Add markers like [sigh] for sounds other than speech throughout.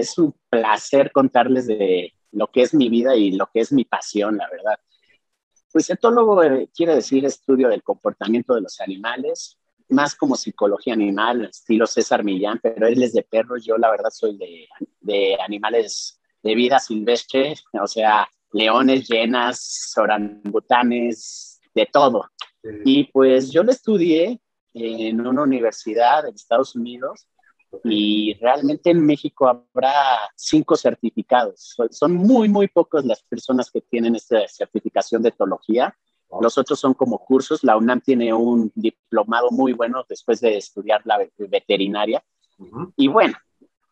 Es un placer contarles de lo que es mi vida y lo que es mi pasión, la verdad. Pues etólogo eh, quiere decir estudio del comportamiento de los animales, más como psicología animal, estilo César Millán, pero él es de perros, yo la verdad soy de, de animales de vida silvestre, o sea, leones, llenas, orangutanes, de todo. Y pues yo lo estudié en una universidad en Estados Unidos y realmente en México habrá cinco certificados. Son muy, muy pocos las personas que tienen esta certificación de etología. Los otros son como cursos. La UNAM tiene un diplomado muy bueno después de estudiar la veterinaria. Y bueno,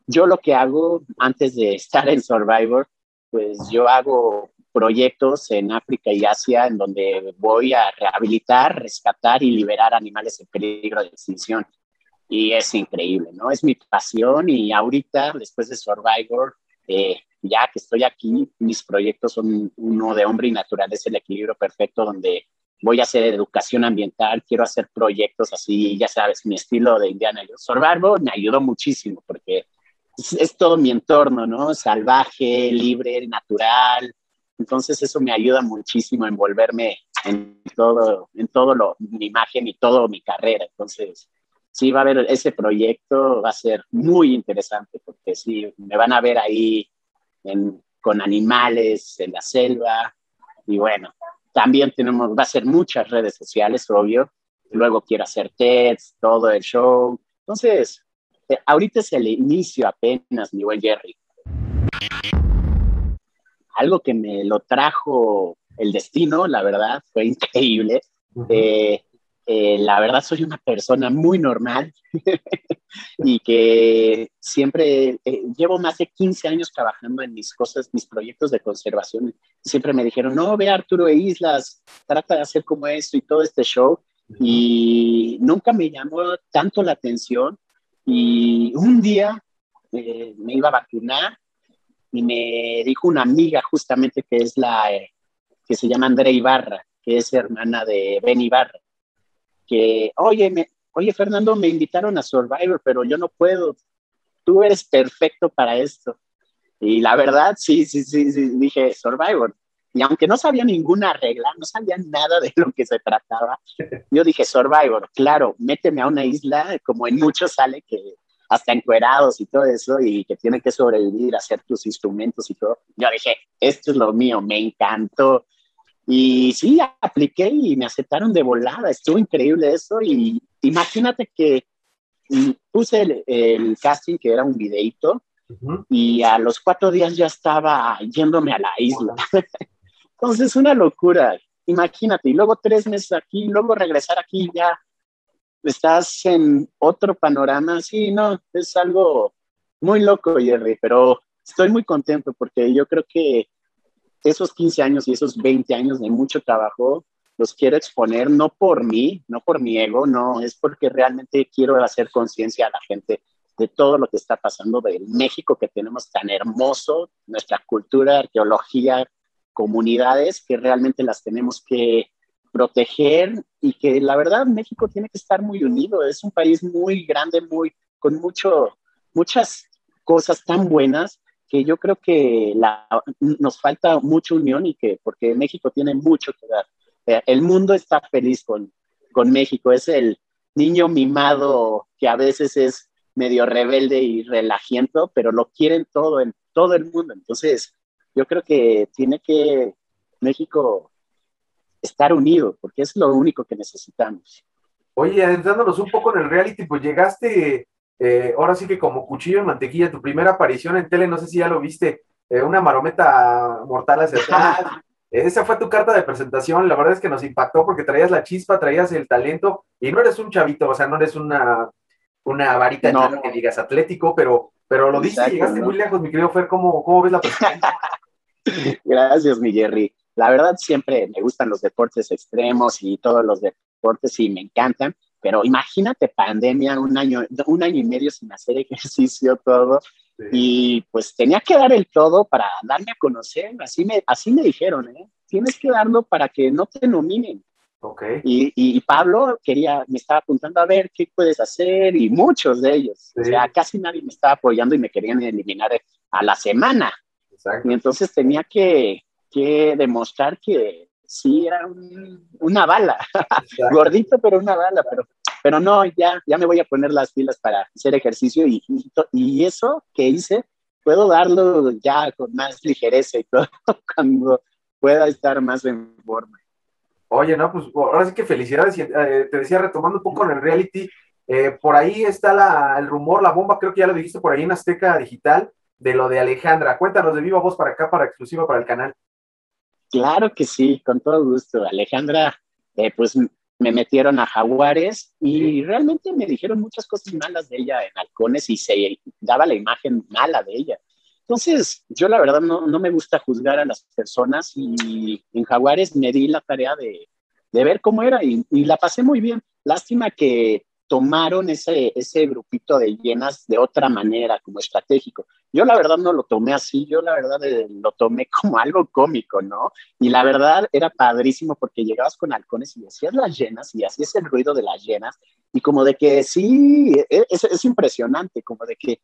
yo lo que hago antes de estar en Survivor, pues yo hago proyectos en África y Asia en donde voy a rehabilitar, rescatar y liberar animales en peligro de extinción. Y es increíble, ¿no? Es mi pasión y ahorita, después de Survivor, eh, ya que estoy aquí, mis proyectos son uno de hombre y naturaleza, el equilibrio perfecto, donde voy a hacer educación ambiental, quiero hacer proyectos así, ya sabes, mi estilo de Indiana Survivor me ayudó muchísimo porque es, es, todo mi entorno, ¿no? Salvaje, libre, natural, entonces eso me ayuda muchísimo a envolverme en todo, en todo lo, mi imagen y toda mi carrera. Entonces, sí va a haber ese proyecto, va a ser muy interesante porque sí, me van a ver ahí con animales en la selva y bueno, también tenemos, va a ser muchas redes sociales, obvio. Luego quiero hacer TEDs, todo el show. Entonces, eh, ahorita es el inicio apenas, mi buen Jerry algo que me lo trajo el destino, la verdad, fue increíble. Eh, eh, la verdad soy una persona muy normal [laughs] y que siempre eh, llevo más de 15 años trabajando en mis cosas, mis proyectos de conservación. Siempre me dijeron, no, ve Arturo e Islas, trata de hacer como esto y todo este show. Y nunca me llamó tanto la atención. Y un día me iba a vacunar y me dijo una amiga justamente que es la, eh, que se llama Andrea Ibarra, que es hermana de Ben Ibarra, que, oye, oye Fernando, me invitaron a Survivor, pero yo no puedo, tú eres perfecto para esto. Y la verdad, sí, sí, sí, sí, dije Survivor. Y aunque no sabía ninguna regla, no sabía nada de lo que se trataba, yo dije Survivor, claro, méteme a una isla, como en muchos sale que hasta encuerados y todo eso, y que tienen que sobrevivir, hacer tus instrumentos y todo. Yo dije, esto es lo mío, me encantó. Y sí, apliqué y me aceptaron de volada, estuvo increíble eso. Y imagínate que puse el, casting, que era un videito, y a los cuatro días ya estaba yéndome a la isla. [laughs] Entonces, una locura. Imagínate, y luego tres meses aquí, luego regresar aquí ya estás en otro panorama. Sí, no, es algo muy loco, Jerry, pero estoy muy contento porque yo creo que esos 15 años y esos 20 años de mucho trabajo los quiero exponer no por mí, no por mi ego, no, es porque realmente quiero hacer conciencia a la gente de todo lo que está pasando del México que tenemos tan hermoso, nuestra cultura, arqueología, comunidades que realmente las tenemos que proteger y que la verdad México tiene que estar muy unido. Es un país muy grande, muy con mucho, muchas cosas tan buenas que yo creo que la, nos falta mucha unión y que porque México tiene mucho que dar. Eh, el mundo está feliz con, con México. Es el niño mimado que a veces es medio rebelde y relajiento, pero lo quieren todo en todo el mundo. Entonces, yo creo que tiene que México estar unido, porque es lo único que necesitamos. Oye, adentrándonos un poco en el reality, pues llegaste, eh, ahora sí que como cuchillo en mantequilla, tu primera aparición en tele, no sé si ya lo viste, eh, una marometa mortal hacia atrás. [laughs] Esa fue tu carta de presentación, la verdad es que nos impactó porque traías la chispa, traías el talento, y no eres un chavito, o sea, no eres una, una varita no. que digas atlético, pero, pero lo dices, llegaste muy lejos, mi querido Fer, ¿cómo, cómo ves la presentación? [laughs] Gracias, mi Jerry. La verdad, siempre me gustan los deportes extremos y todos los deportes y me encantan, pero imagínate pandemia, un año, un año y medio sin hacer ejercicio, todo. Y pues tenía que dar el todo para darme a conocer, así me, así me dijeron, ¿eh? tienes que darlo para que no te nominen. Okay. Y, y, Pablo quería, me estaba apuntando a ver qué puedes hacer y muchos de ellos. O sea, casi nadie me estaba apoyando y me querían eliminar a la semana. Exacto. Y entonces tenía que, que demostrar que sí era una bala, [laughs] gordito pero una bala, pero, pero no, ya, ya me voy a poner las pilas para hacer ejercicio y, y eso que hice, puedo darlo ya con más ligereza y todo [laughs] cuando pueda estar más en forma. Oye, no, pues ahora sí que felicidades. Eh, te decía, retomando un poco en el reality, eh, por ahí está la, el rumor, la bomba, creo que ya lo dijiste por ahí en Azteca Digital, de lo de Alejandra. Cuéntanos de viva voz para acá, para exclusiva para el canal. Claro que sí, con todo gusto. Alejandra, eh, pues me metieron a Jaguares y realmente me dijeron muchas cosas malas de ella en Halcones y se daba la imagen mala de ella. Entonces, yo la verdad no, no me gusta juzgar a las personas y en Jaguares me di la tarea de, de ver cómo era y, y, la pasé muy bien. Lástima que tomaron ese, ese grupito de llenas de otra manera, como estratégico. Yo la verdad no lo tomé así, yo la verdad eh, lo tomé [laughs] como algo cómico, ¿no? Y la verdad era padrísimo porque llegabas con halcones y decías las llenas y hacías el ruido de las llenas y como de que sí, e, es, es impresionante, como de que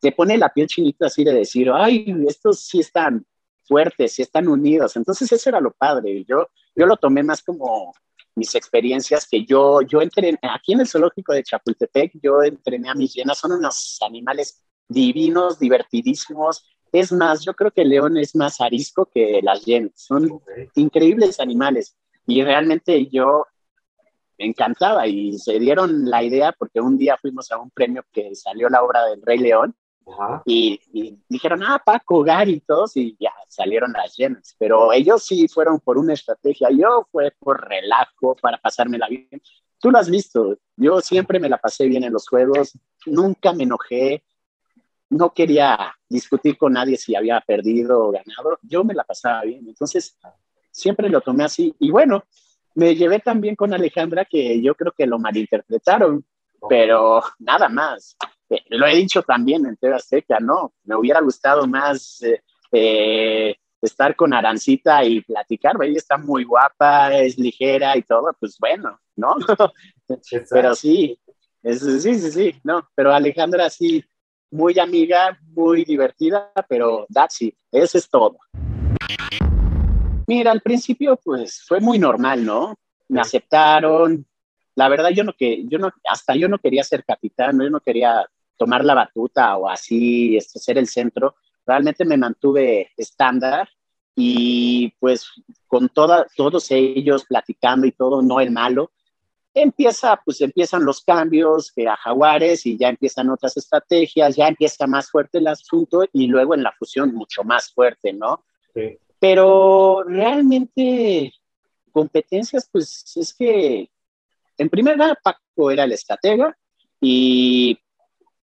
te pone la piel chinita así de decir, ay, estos sí están fuertes, sí están unidos. Entonces eso era lo padre. Yo, yo lo tomé más como mis experiencias que yo, yo entrené, aquí en el zoológico de Chapultepec, yo entrené a mis llenas, son unos animales divinos, divertidísimos. Es más, yo creo que el león es más arisco que las llenas, son increíbles animales. Y realmente yo me encantaba y se dieron la idea porque un día fuimos a un premio que salió la obra del Rey León y, dijeron, ah, Paco, Gary, todos, y ya salieron las llenas. Pero ellos sí fueron por una estrategia, yo fue por relajo, para pasármela bien. Tú lo has visto, yo siempre me la pasé bien en los juegos, nunca me enojé, no quería discutir con nadie si había perdido o ganado, yo me la pasaba bien. Entonces, siempre lo tomé así. Y bueno, me llevé también con Alejandra que yo creo que lo malinterpretaron, pero nada más lo he dicho también en TV Azteca, ¿no? Me hubiera gustado más eh, eh, estar con Arancita y platicar, ella está muy guapa, es ligera y todo, pues bueno, ¿no? [laughs] pero sí, sí, sí, sí, no, pero Alejandra sí, muy amiga, muy divertida, pero that's it, eso es todo. Mira, al principio pues fue muy normal, ¿no? Me aceptaron, la verdad yo no que yo no hasta yo no quería ser capitán, yo no quería tomar la batuta o así este, ser el centro, realmente me mantuve estándar y pues con toda, todos ellos platicando y todo, no el malo, empieza, pues empiezan los cambios que a Jaguares y ya empiezan otras estrategias, ya empieza más fuerte el asunto y luego en la fusión mucho más fuerte, ¿no? Pero realmente competencias, pues es que en primer lugar Paco era el estratega y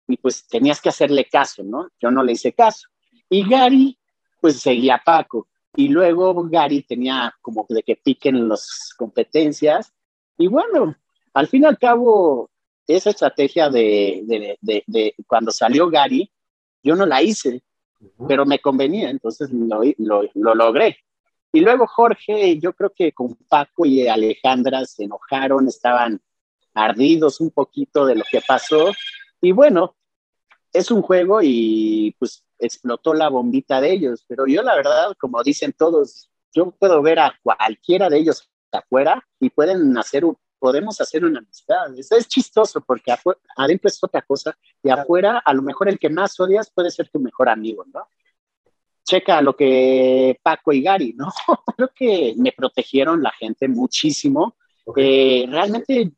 y pues tenías que hacerle caso, ¿no? Yo no le hice caso. Y Gary, pues seguía a Paco. Y luego Gary tenía como de que piquen las competencias. Y bueno, al fin y al cabo, esa estrategia de, de, de, cuando salió Gary, yo no la hice, pero me convenía, entonces lo, lo, lo, logré. Y luego Jorge, yo creo que con Paco y Alejandra se enojaron, estaban ardidos un poquito de lo que pasó y bueno, es un juego y pues explotó la bombita de ellos, pero yo la verdad, como dicen todos, yo puedo ver a cualquiera de ellos afuera y pueden hacer podemos hacer una amistad. Es, es chistoso porque adentro es otra cosa y afuera a lo mejor el que más odias puede ser tu mejor amigo, ¿no? Checa lo que Paco y Gary, ¿no? [laughs] Creo que me protegieron la gente muchísimo. Eh, realmente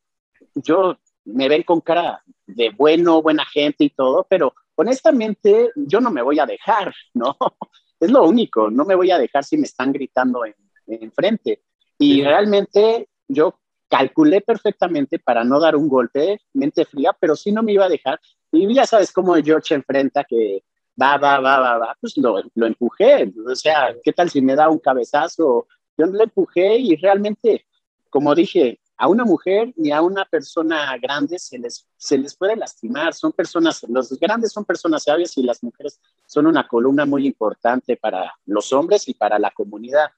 yo me ven con cara de bueno, buena gente y todo, pero honestamente yo no me voy a dejar, ¿no? [laughs] Es lo único, no me voy a dejar si me están gritando en, frente. Y realmente yo calculé perfectamente para no dar un golpe, mente fría, pero sí no me iba a dejar. Y ya sabes cómo George enfrenta que va, va, va, va, va, pues lo, lo empujé. O sea, ¿qué tal si me da un cabezazo? Yo lo empujé y realmente, como dije, a una mujer ni a una persona grande se les, se les puede lastimar. Son personas, los grandes son personas sabias y las mujeres son una columna muy importante para los hombres y para la comunidad.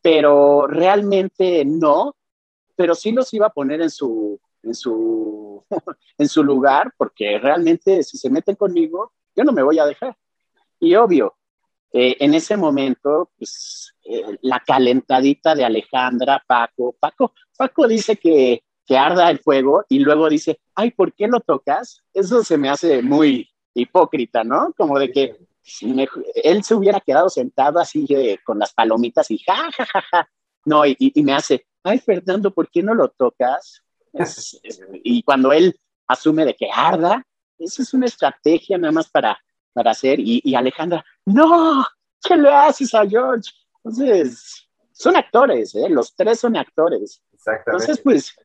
Pero realmente no, pero sí los iba a poner en su, en su, [laughs] en su lugar, porque realmente si se meten conmigo, yo no me voy a dejar. Y obvio, eh, en ese momento, pues eh, la calentadita de Alejandra, Paco, Paco, Paco dice que, que arda el fuego y luego dice, ay, ¿por qué lo tocas? Eso se me hace muy hipócrita, ¿no? Como de que él se hubiera quedado sentado así con las palomitas y ja, ja, ja, ja. No, y, y me hace, ay, Fernando, ¿por qué no lo tocas? y cuando él asume de que arda, eso es una estrategia nada más para, para hacer. Y, Alejandra, no, ¿qué le haces a George? Entonces, son actores, ¿eh? los tres son actores. Exactamente. Entonces, pues,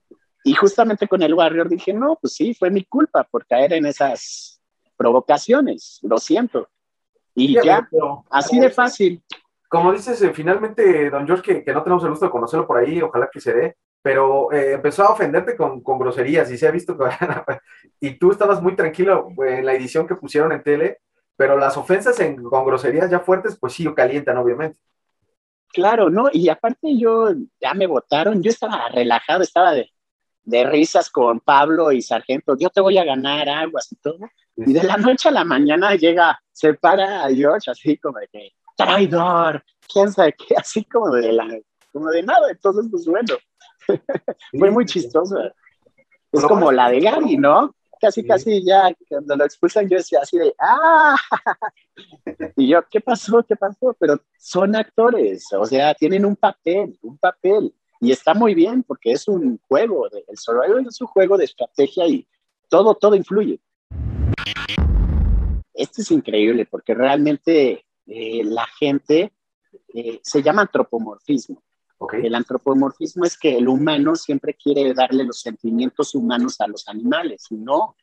y justamente con el Warrior dije, no, pues sí, fue mi culpa por caer en esas provocaciones, lo siento. Y ya, así de fácil. Como dices, eh, finalmente, don George, que, que, no tenemos el gusto de conocerlo por ahí, ojalá que se dé, pero eh, empezó a ofenderte con, con, groserías y se ha visto que, [laughs] y tú estabas muy tranquilo en la edición que pusieron en tele, pero las ofensas en, con groserías ya fuertes, pues sí, calientan, obviamente. Claro, ¿no? Y aparte yo, ya me votaron, yo estaba relajado, estaba de, de risas con Pablo y Sargento, yo te voy a ganar aguas y todo. Y de la noche a la mañana llega, se para a George así como de que, traidor, quién sabe qué, así como de la, como de nada. Entonces, pues bueno, [laughs] Fue muy chistoso. Es como la de Gary, ¿no? Casi, casi ya cuando lo expulsan yo decía así de, ¡ah! [laughs] Y yo, ¿qué pasó? ¿Qué pasó? Pero son actores, o sea, tienen un papel, un papel. Y está muy bien porque es un juego, el Survivor es un juego de estrategia y todo, todo influye. Esto es increíble porque realmente eh, la gente eh, se llama antropomorfismo. El antropomorfismo es que el humano siempre quiere darle los sentimientos humanos a los animales, no.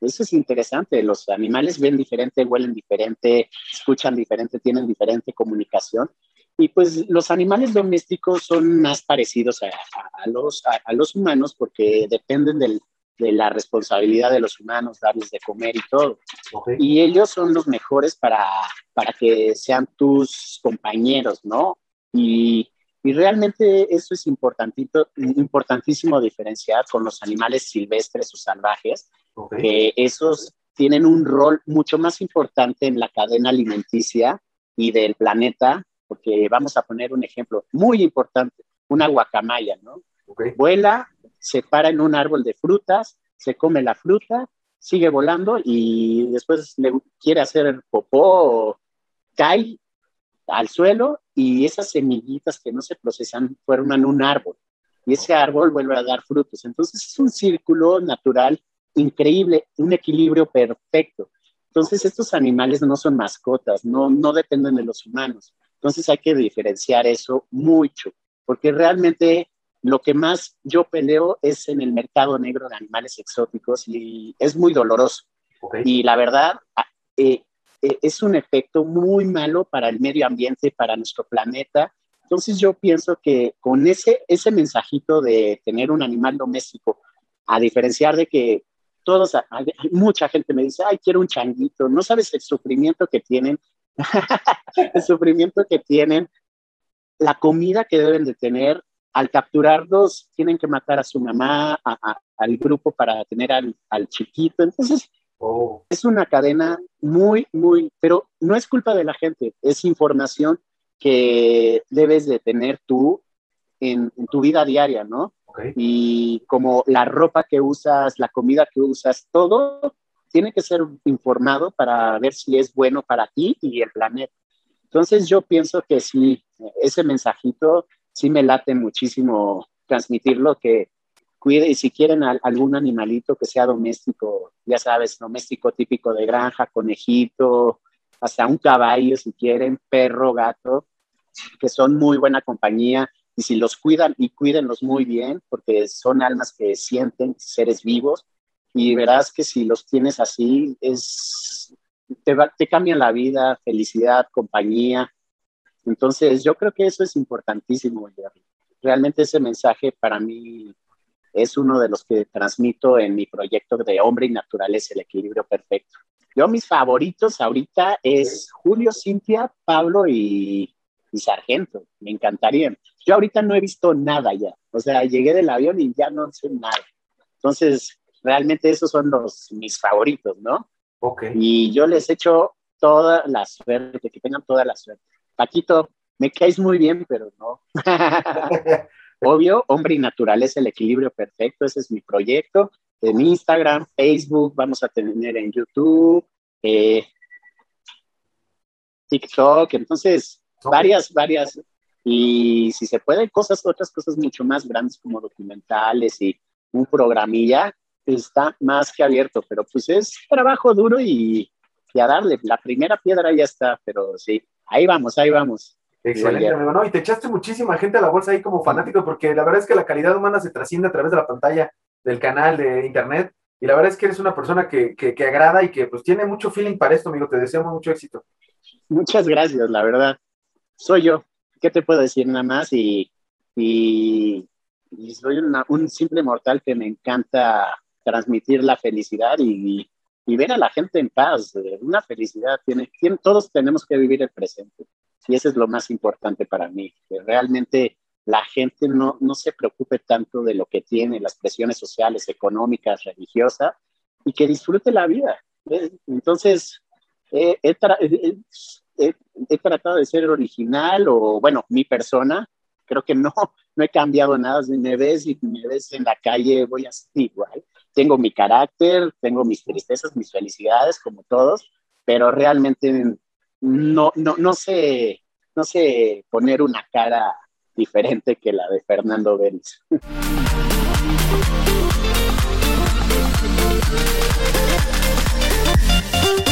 Eso es interesante. Los animales ven diferente, huelen diferente, escuchan diferente, tienen diferente comunicación. Y pues los animales domésticos son más parecidos a, los, a, los humanos porque dependen de la responsabilidad de los humanos, darles de comer y todo. Y ellos son los mejores para, para que sean tus compañeros, ¿no? Y y realmente eso es importantito, importantísimo diferenciar con los animales silvestres o salvajes, que esos tienen un rol mucho más importante en la cadena alimenticia y del planeta, porque vamos a poner un ejemplo muy importante, una guacamaya, ¿no? Vuela, se para en un árbol de frutas, se come la fruta, sigue volando y después le quiere hacer popó, cae al suelo y esas semillitas que no se procesan forman un árbol y ese árbol vuelve a dar frutos. Entonces es un círculo natural increíble, un equilibrio perfecto. Entonces estos animales no son mascotas, no, no dependen de los humanos. Entonces hay que diferenciar eso mucho, porque realmente lo que más yo peleo es en el mercado negro de animales exóticos y es muy doloroso. Y la verdad, eh, eh, es un efecto muy malo para el medio ambiente, para nuestro planeta. Entonces yo pienso que con ese, ese mensajito de tener un animal doméstico, a diferenciar de que todos, mucha gente me dice, ay, quiero un changuito, no sabes el sufrimiento que tienen, [laughs] el sufrimiento que tienen, la comida que deben de tener, al capturarlos tienen que matar a su mamá, al grupo para tener al, al chiquito, entonces Oh. Es una cadena muy, muy, pero no es culpa de la gente, es información que debes de tener tú en, tu vida diaria, ¿no? Y como la ropa que usas, la comida que usas, todo tiene que ser informado para ver si es bueno para ti y el planeta. Entonces yo pienso que sí, ese mensajito sí me late muchísimo transmitirlo, que cuide, y si quieren algún animalito que sea doméstico, ya sabes, doméstico típico de granja, conejito, hasta un caballo si quieren, perro, gato, que son muy buena compañía y si los cuidan y cuídenlos muy bien, porque son almas que sienten seres vivos y verás que si los tienes así, es, te, te cambian la vida, felicidad, compañía. Entonces, yo creo que eso es importantísimo, Realmente ese mensaje para mí es uno de los que transmito en mi proyecto de Hombre y Naturaleza, el equilibrio perfecto. Yo mis favoritos ahorita es Julio, Cintia, Pablo y, y sargento, me encantaría. Yo ahorita no he visto nada ya, o sea, llegué del avión y ya no sé nada. Entonces, realmente esos son los mis favoritos, ¿no? Ok. Y yo les echo toda la suerte, que tengan toda la suerte. Paquito, me caes muy bien, pero no. [laughs] Obvio, hombre y naturaleza, el equilibrio perfecto, ese es mi proyecto. En Instagram, Facebook, vamos a tener en YouTube, eh, TikTok, entonces, varias, varias. Y si se puede, cosas, otras cosas mucho más grandes como documentales y un programilla, está más que abierto, pero pues es trabajo duro y, y a darle. La primera piedra ya está, pero sí, ahí vamos, ahí vamos. Excelente, amigo. No, y te echaste muchísima gente a la bolsa ahí como fanático, porque la verdad es que la calidad humana se trasciende a través de la pantalla del canal de internet. Y la verdad es que eres una persona que, que, agrada y que pues tiene mucho feeling para esto, amigo. Te deseamos mucho éxito. Muchas gracias, la verdad. Soy yo. ¿Qué te puedo decir nada más? Y, y, soy un simple mortal que me encanta transmitir la felicidad y, y, ver a la gente en paz. Una felicidad tiene, tiene, todos tenemos que vivir el presente. Y eso es lo más importante para mí, que realmente la gente no, no se preocupe tanto de lo que tiene, las presiones sociales, económicas, religiosas, y que disfrute la vida. Entonces, he, he, tratado de ser original o, bueno, mi persona, creo que no, no he cambiado nada. Si me ves y me ves en la calle, voy a ser igual. Tengo mi carácter, tengo mis tristezas, mis felicidades, como todos, pero realmente no, no, no sé, no sé poner una cara diferente que la de Fernando Vélez. [laughs]